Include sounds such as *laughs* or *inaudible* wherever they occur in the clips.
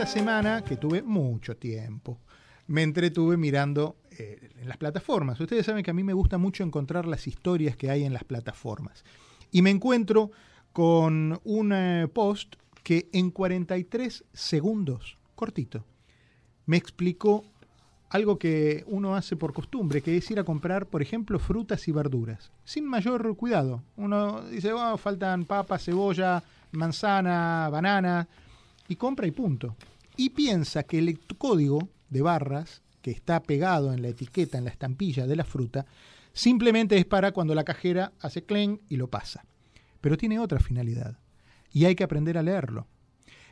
esta semana, que tuve mucho tiempo, me entretuve mirando eh, en las plataformas. Ustedes saben que a mí me gusta mucho encontrar las historias que hay en las plataformas. Y me encuentro con un eh, post que en 43 segundos, cortito, me explicó algo que uno hace por costumbre, que es ir a comprar, por ejemplo, frutas y verduras, sin mayor cuidado. Uno dice, oh, faltan papas, cebolla, manzana, banana, y compra y punto. Y piensa que el código de barras que está pegado en la etiqueta, en la estampilla de la fruta, simplemente es para cuando la cajera hace clen y lo pasa. Pero tiene otra finalidad y hay que aprender a leerlo.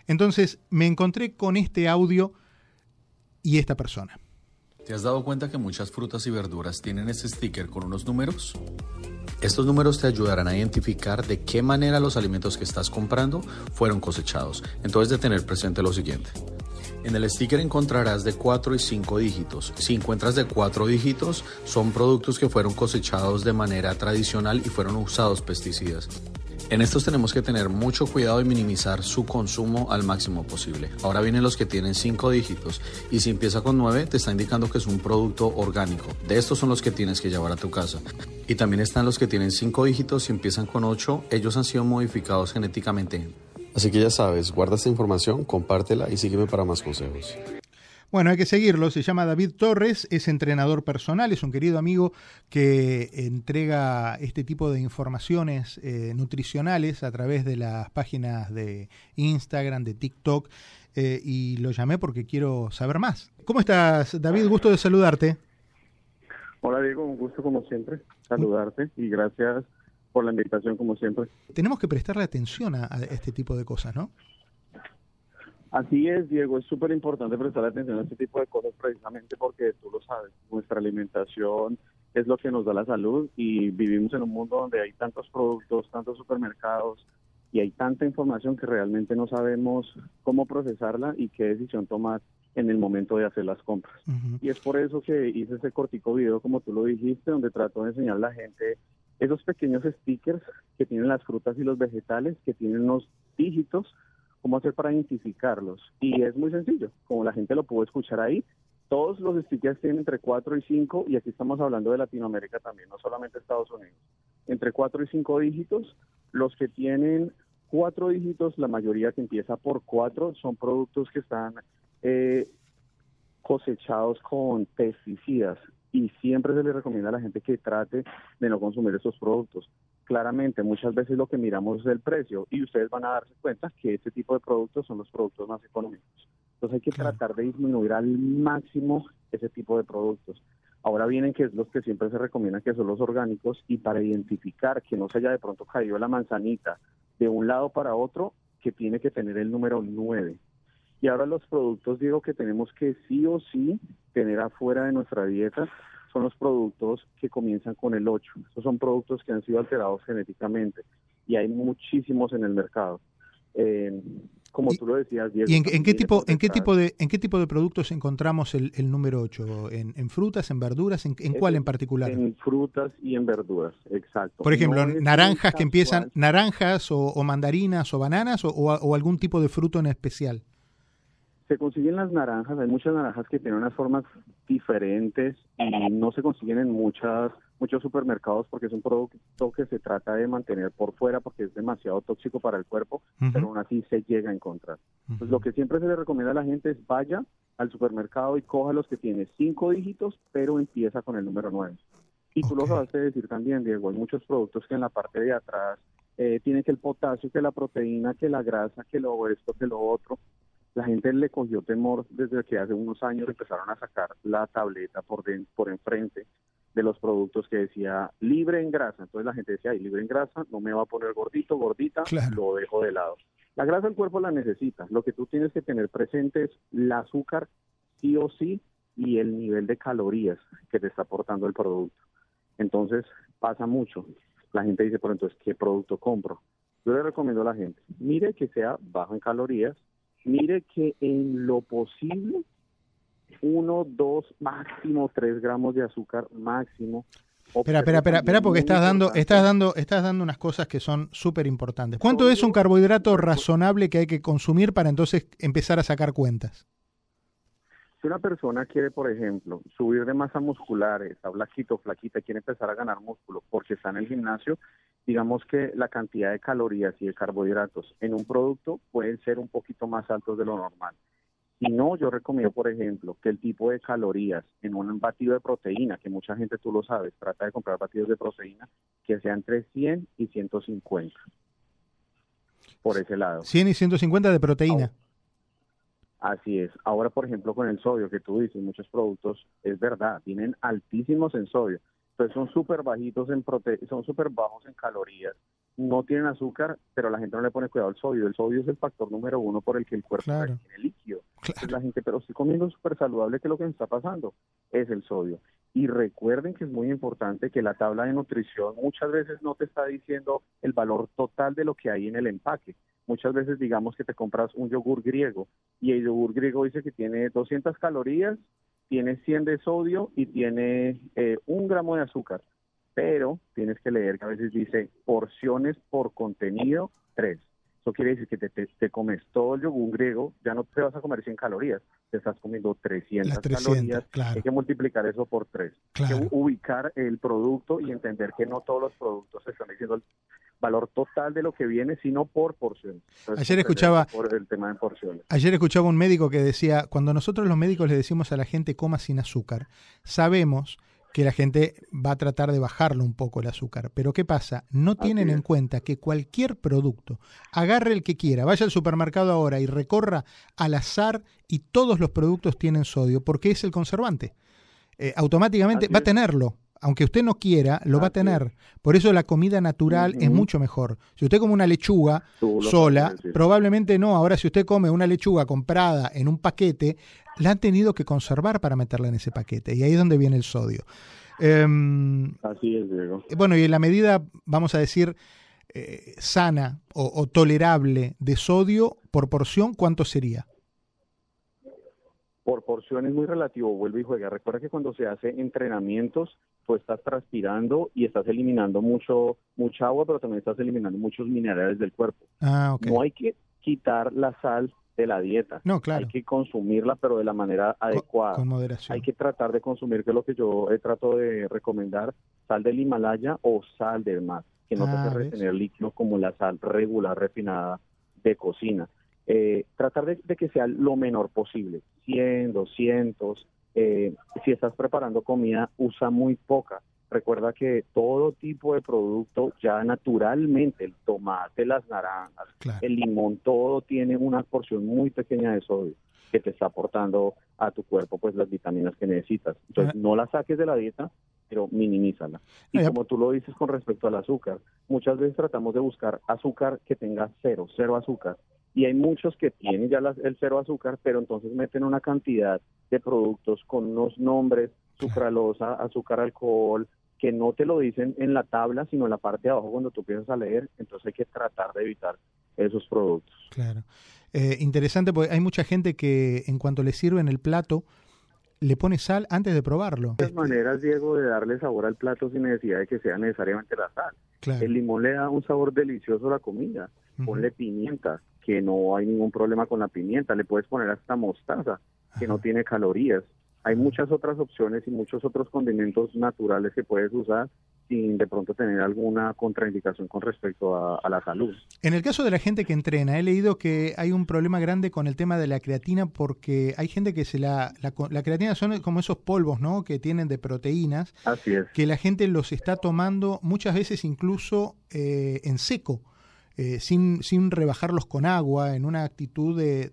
Entonces me encontré con este audio y esta persona. ¿Te has dado cuenta que muchas frutas y verduras tienen este sticker con unos números? Estos números te ayudarán a identificar de qué manera los alimentos que estás comprando fueron cosechados. Entonces de tener presente lo siguiente. En el sticker encontrarás de 4 y 5 dígitos. Si encuentras de 4 dígitos, son productos que fueron cosechados de manera tradicional y fueron usados pesticidas. En estos tenemos que tener mucho cuidado y minimizar su consumo al máximo posible. Ahora vienen los que tienen 5 dígitos y si empieza con 9 te está indicando que es un producto orgánico. De estos son los que tienes que llevar a tu casa. Y también están los que tienen 5 dígitos y empiezan con 8. Ellos han sido modificados genéticamente. Así que ya sabes, guarda esta información, compártela y sígueme para más consejos. Bueno, hay que seguirlo. Se llama David Torres, es entrenador personal, es un querido amigo que entrega este tipo de informaciones eh, nutricionales a través de las páginas de Instagram, de TikTok, eh, y lo llamé porque quiero saber más. ¿Cómo estás, David? Gusto de saludarte. Hola, Diego, un gusto como siempre saludarte y gracias por la invitación como siempre. Tenemos que prestarle atención a este tipo de cosas, ¿no? Así es, Diego, es súper importante prestar atención a este tipo de cosas precisamente porque tú lo sabes, nuestra alimentación es lo que nos da la salud y vivimos en un mundo donde hay tantos productos, tantos supermercados y hay tanta información que realmente no sabemos cómo procesarla y qué decisión tomar en el momento de hacer las compras. Y es por eso que hice ese cortico video, como tú lo dijiste, donde trato de enseñar a la gente esos pequeños stickers que tienen las frutas y los vegetales, que tienen unos dígitos cómo hacer para identificarlos. Y es muy sencillo, como la gente lo pudo escuchar ahí. Todos los stickers tienen entre 4 y 5, y aquí estamos hablando de Latinoamérica también, no solamente Estados Unidos. Entre 4 y 5 dígitos, los que tienen 4 dígitos, la mayoría que empieza por 4, son productos que están eh, cosechados con pesticidas y siempre se le recomienda a la gente que trate de no consumir esos productos claramente muchas veces lo que miramos es el precio y ustedes van a darse cuenta que este tipo de productos son los productos más económicos. Entonces hay que tratar de disminuir al máximo ese tipo de productos. Ahora vienen que es los que siempre se recomiendan que son los orgánicos y para identificar que no se haya de pronto caído la manzanita de un lado para otro, que tiene que tener el número 9. Y ahora los productos digo que tenemos que sí o sí tener afuera de nuestra dieta son los productos que comienzan con el 8. Esos son productos que han sido alterados genéticamente y hay muchísimos en el mercado. Eh, como tú lo decías, Diego, ¿Y en, qué tipo, en qué tipo de en qué tipo de productos encontramos el, número 8? ¿En, frutas, en verduras, en, cuál en particular? En frutas y en verduras, exacto. Por ejemplo, naranjas que empiezan, naranjas o, mandarinas o bananas o algún tipo de fruto en especial se consiguen las naranjas, hay muchas naranjas que tienen unas formas diferentes y no se consiguen en muchas muchos supermercados porque es un producto que se trata de mantener por fuera porque es demasiado tóxico para el cuerpo, pero aún así se llega a encontrar. Entonces lo que siempre se le recomienda a la gente es vaya al supermercado y coja los que tiene cinco dígitos, pero empieza con el número nueve. Y tú lo vas a decir también, Diego, hay muchos productos que en la parte de atrás eh, tienen que el potasio, que la proteína, que la grasa, que lo esto, que lo otro la gente le cogió temor desde que hace unos años empezaron a sacar la tableta por, por enfrente de los productos que decía libre en grasa. Entonces la gente decía, Ay, libre en grasa, no me va a poner gordito, gordita, lo dejo de lado. La grasa el cuerpo la necesita. Lo que tú tienes que tener presente es el azúcar sí o sí y el nivel de calorías que te está aportando el producto. Entonces pasa mucho. La gente dice, por entonces, ¿qué producto compro? Yo le recomiendo a la gente, mire que sea bajo en calorías, mire que en lo posible, uno, dos, máximo tres gramos de azúcar máximo. Espera, espera, espera, espera, porque estás dando, estás dando, estás dando unas cosas que son súper importantes. ¿Cuánto es un carbohidrato razonable que hay que consumir para entonces empezar a sacar cuentas? Si una persona quiere, por ejemplo, subir de masa muscular, está flaquito, flaquita, quiere empezar a ganar músculo porque está en el gimnasio, digamos que la cantidad de calorías y de carbohidratos en un producto pueden ser un poquito más altos de lo normal. Si no, yo recomiendo, por ejemplo, que el tipo de calorías en un batido de proteína, que mucha gente tú lo sabes, trata de comprar batidos de proteína, que sean entre 100 y 150. Por ese lado. 100 y 150 de proteína. Así es. Ahora, por ejemplo, con el sodio que tú dices, muchos productos, es verdad, tienen altísimos en sodio. Entonces son súper bajitos en prote son súper bajos en calorías. No tienen azúcar, pero la gente no le pone cuidado al sodio. El sodio es el factor número uno por el que el cuerpo tiene líquido. Entonces la gente, pero estoy comiendo súper saludable, que lo que me está pasando es el sodio. Y recuerden que es muy importante que la tabla de nutrición muchas veces no te está diciendo el valor total de lo que hay en el empaque muchas veces digamos que te compras un yogur griego y el yogur griego dice que tiene 200 calorías, tiene 100 de sodio y tiene eh, un gramo de azúcar, pero tienes que leer que a veces dice porciones por contenido 3. Eso quiere decir que te, comes todo el yogur griego, ya no te vas a comer 100 calorías, te estás comiendo 300, calorías. Hay que multiplicar eso por 3. Hay que ubicar el producto y entender que no todos los productos están diciendo valor total de lo que viene, sino por porciones. ayer escuchaba por el tema de porciones. Ayer escuchaba un médico que decía, cuando nosotros los médicos le decimos a la gente coma sin azúcar, sabemos que la gente va a tratar de bajarlo un poco el azúcar. Pero ¿qué pasa? No tienen en cuenta que cualquier producto, agarre el que quiera, vaya al supermercado ahora y recorra al azar y todos los productos tienen sodio porque es el conservante. Eh, automáticamente va a tenerlo aunque usted no quiera, lo va a tener. Por eso la comida natural es mucho mejor. Si usted come una lechuga sola, probablemente no. Ahora, si usted come una lechuga comprada en un paquete, la han tenido que conservar para meterla en ese paquete. Y ahí es donde viene el sodio. Em, Así es, Diego. Bueno, y en la medida, vamos a decir, eh, sana o, o tolerable de sodio por porción, ¿cuánto sería? por porción es muy relativo, vuelve y juega. Recuerda que cuando se hace entrenamientos, tú estás transpirando y estás eliminando mucho mucha agua, pero también estás eliminando muchos minerales del cuerpo. Ah, no hay que quitar la sal de la dieta. No, claro. Hay que consumirla, pero de la manera adecuada. Con, moderación. Hay que tratar de consumir, que es lo que yo he trato de recomendar, sal del Himalaya o sal del mar, que no te ah, hace retener líquidos como la sal regular refinada de cocina. Eh, tratar de, que sea lo menor posible, 100, 200. Eh, si estás preparando comida, usa muy poca. Recuerda que todo tipo de producto ya naturalmente, el tomate, las naranjas, el limón, todo tiene una porción muy pequeña de sodio que te está aportando a tu cuerpo pues las vitaminas que necesitas. Entonces no la saques de la dieta, pero minimízala. Y como tú lo dices con respecto al azúcar, muchas veces tratamos de buscar azúcar que tenga cero, cero azúcar. Y hay muchos que tienen ya el cero azúcar, pero entonces meten una cantidad de productos con unos nombres, sucralosa, azúcar, alcohol, que no te lo dicen en la tabla, sino en la parte de abajo cuando tú empiezas a leer, entonces hay que tratar de evitar esos productos. Claro. Eh, interesante porque hay mucha gente que en cuanto le sirven el plato, le pone sal antes de probarlo. De maneras, Diego, de darle sabor al plato sin necesidad de que sea necesariamente la sal. El limón le da un sabor delicioso a la comida. Ponle pimienta, que no hay ningún problema con la pimienta, le puedes poner hasta mostaza, que no tiene calorías. Hay muchas otras opciones y muchos otros condimentos naturales que puedes usar sin de pronto tener alguna contraindicación con respecto a, la salud. En el caso de la gente que entrena, he leído que hay un problema grande con el tema de la creatina porque hay gente que se la, la, creatina son como esos polvos, ¿no? Que tienen de proteínas. Así es. Que la gente los está tomando muchas veces incluso eh, en seco. Eh, sin, sin rebajarlos con agua, en una actitud de,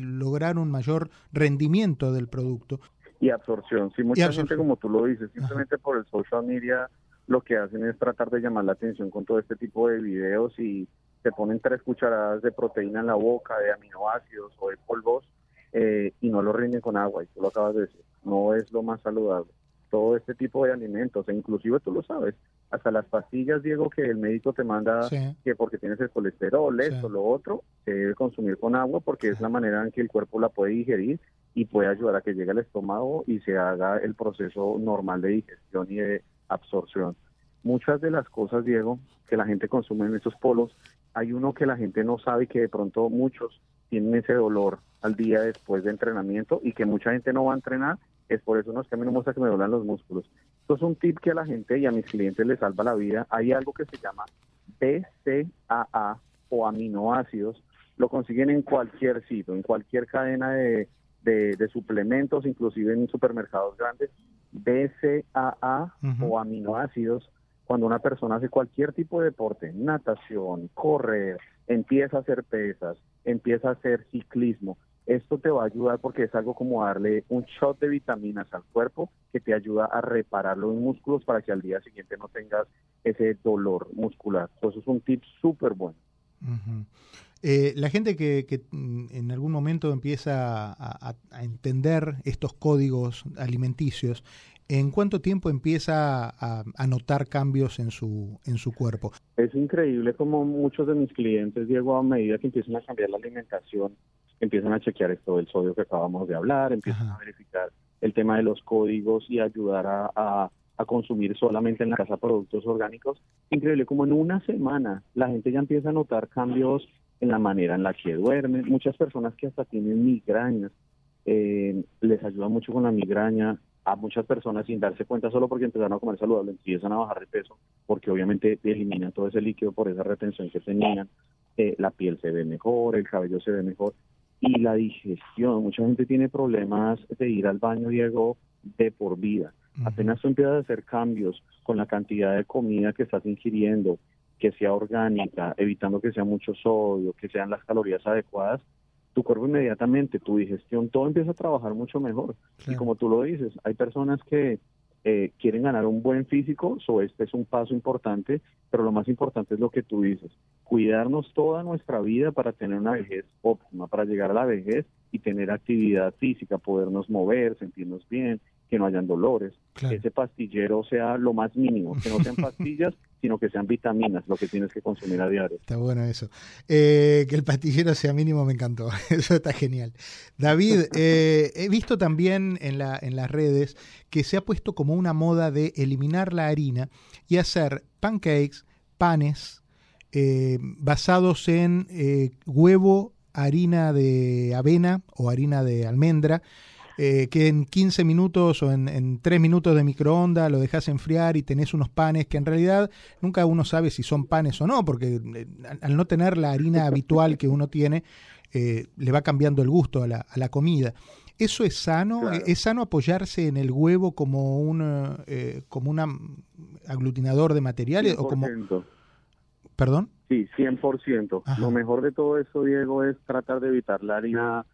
lograr un mayor rendimiento del producto. Y absorción. Sí, mucha gente, como tú lo dices, simplemente por el social media lo que hacen es tratar de llamar la atención con todo este tipo de videos y se ponen tres cucharadas de proteína en la boca, de aminoácidos o de polvos eh, y no lo rinden con agua, y tú lo acabas de decir. No es lo más saludable. Todo este tipo de alimentos, e inclusive tú lo sabes, hasta las pastillas, Diego, que el médico te manda que porque tienes el colesterol, esto, lo otro, se debe consumir con agua porque es la manera en que el cuerpo la puede digerir y puede ayudar a que llegue al estómago y se haga el proceso normal de digestión y de absorción. Muchas de las cosas, Diego, que la gente consume en estos polos, hay uno que la gente no sabe y que de pronto muchos tienen ese dolor al día después de entrenamiento y que mucha gente no va a entrenar, es por eso no es que a mí no me gusta que me duelen los músculos. Esto es un tip que a la gente y a mis clientes les salva la vida. Hay algo que se llama BCAA o aminoácidos. Lo consiguen en cualquier sitio, en cualquier cadena de, de, suplementos, inclusive en supermercados grandes. BCAA o aminoácidos cuando una persona hace cualquier tipo de deporte, natación, correr, empieza a hacer pesas, empieza a hacer ciclismo, esto te va a ayudar porque es algo como darle un shot de vitaminas al cuerpo que te ayuda a reparar los músculos para que al día siguiente no tengas ese dolor muscular. Eso es un tip súper bueno. Eh, la gente que, mm, en algún momento empieza a, entender estos códigos alimenticios, ¿en cuánto tiempo empieza a, a, notar cambios en su, en su cuerpo? Es increíble como muchos de mis clientes, Diego, a medida que empiezan a cambiar la alimentación, empiezan a chequear esto del sodio que acabamos de hablar, empiezan a verificar el tema de los códigos y ayudar a, a, consumir solamente en la casa productos orgánicos. Increíble, como en una semana la gente ya empieza a notar cambios en la manera en la que duermen. Muchas personas que hasta tienen migrañas, eh, les ayuda mucho con la migraña. A muchas personas sin darse cuenta solo porque empezaron a comer saludable empiezan a bajar de peso porque obviamente eliminan todo ese líquido por esa retención que tenían. Eh, la piel se ve mejor, el cabello se ve mejor y la digestión. Mucha gente tiene problemas de ir al baño, Diego, de por vida. Apenas tú empiezas a hacer cambios con la cantidad de comida que estás ingiriendo, que sea orgánica, evitando que sea mucho sodio, que sean las calorías adecuadas, tu cuerpo inmediatamente, tu digestión, todo empieza a trabajar mucho mejor. Y como tú lo dices, hay personas que eh, quieren ganar un buen físico, so este es un paso importante, pero lo más importante es lo que tú dices, cuidarnos toda nuestra vida para tener una vejez óptima, para llegar a la vejez y tener actividad física, podernos mover, sentirnos bien, que no hayan dolores, que ese pastillero sea lo más mínimo, que no sean *laughs* pastillas, sino que sean vitaminas, lo que tienes que consumir a diario. Está bueno eso. Eh, que el pastillero sea mínimo me encantó, *laughs* eso está genial. David, *laughs* eh, he visto también en, la, en las redes que se ha puesto como una moda de eliminar la harina y hacer pancakes, panes, eh, basados en huevo, harina de avena o harina de almendra, eh, que en 15 minutos o en, en 3 minutos de microondas lo dejas enfriar y tenés unos panes que en realidad nunca uno sabe si son panes o no, porque eh, al no tener la harina habitual que uno tiene, eh, le va cambiando el gusto a la, a la comida. ¿Eso es sano? ¿Es sano apoyarse en el huevo como un, como un aglutinador de materiales? O como... ¿Perdón? Sí, 100%. Lo mejor de todo eso, Diego, es tratar de evitar la harina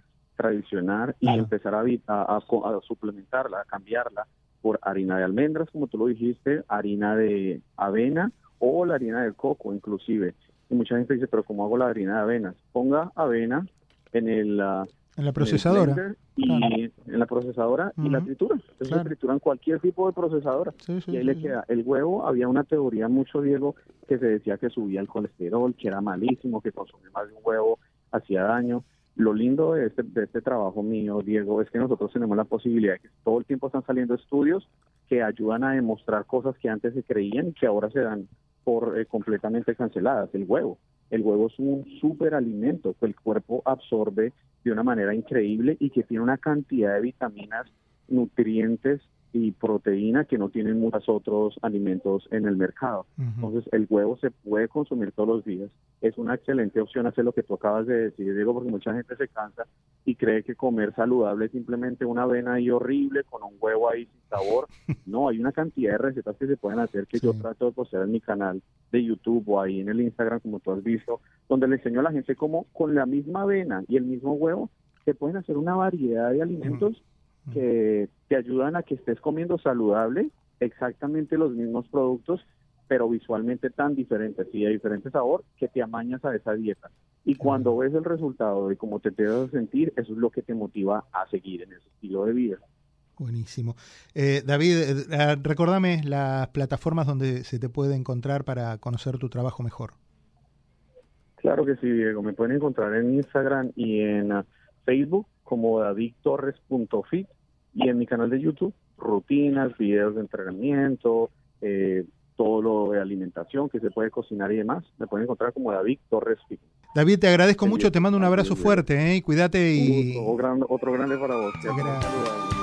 tradicional y empezar a, a, a, suplementarla, a cambiarla por harina de almendras, como tú lo dijiste, harina de avena o la harina de coco inclusive. Y mucha gente dice, pero ¿cómo hago la harina de avenas? Ponga avena en el... Ah, en la procesadora. y en la procesadora y la tritura. Entonces la tritura en cualquier tipo de procesadora. y ahí le queda. El huevo, había una teoría mucho, Diego, que se decía que subía el colesterol, que era malísimo, que consumir más de un huevo hacía daño. Lo lindo de este, de este trabajo mío, Diego, es que nosotros tenemos la posibilidad de que todo el tiempo están saliendo estudios que ayudan a demostrar cosas que antes se creían y que ahora se dan por eh, completamente canceladas. El huevo. El huevo es un superalimento que el cuerpo absorbe de una manera increíble y que tiene una cantidad de vitaminas, nutrientes y proteína que no tienen muchos otros alimentos en el mercado. Entonces, el huevo se puede consumir todos los días. Es una excelente opción hacer lo que tú acabas de decir, Diego, porque mucha gente se cansa y cree que comer saludable es simplemente una avena ahí horrible con un huevo ahí sin sabor. *laughs* No, hay una cantidad de recetas que se pueden hacer que yo trato de postear en mi canal de YouTube o ahí en el Instagram, como tú has visto, donde le enseño a la gente cómo con la misma avena y el mismo huevo se pueden hacer una variedad de alimentos que te ayudan a que estés comiendo saludable, exactamente los mismos productos, pero visualmente tan diferentes y de diferente sabor que te amañas a esa dieta. Y cuando ves el resultado de cómo te debes sentir, eso es lo que te motiva a seguir en ese estilo de vida. Buenísimo. Eh, David, eh, eh, recordame las plataformas donde se te puede encontrar para conocer tu trabajo mejor. Claro que sí, Diego. Me pueden encontrar en Instagram y en Facebook como davidtorres.fit y en mi canal de YouTube, rutinas, videos de entrenamiento, eh, todo lo de alimentación que se puede cocinar y demás. Me pueden encontrar como David Torres Fitness. David, te agradezco mucho, te mando un abrazo fuerte, ¿eh? Cuídate y... otro grande para vos. Gracias.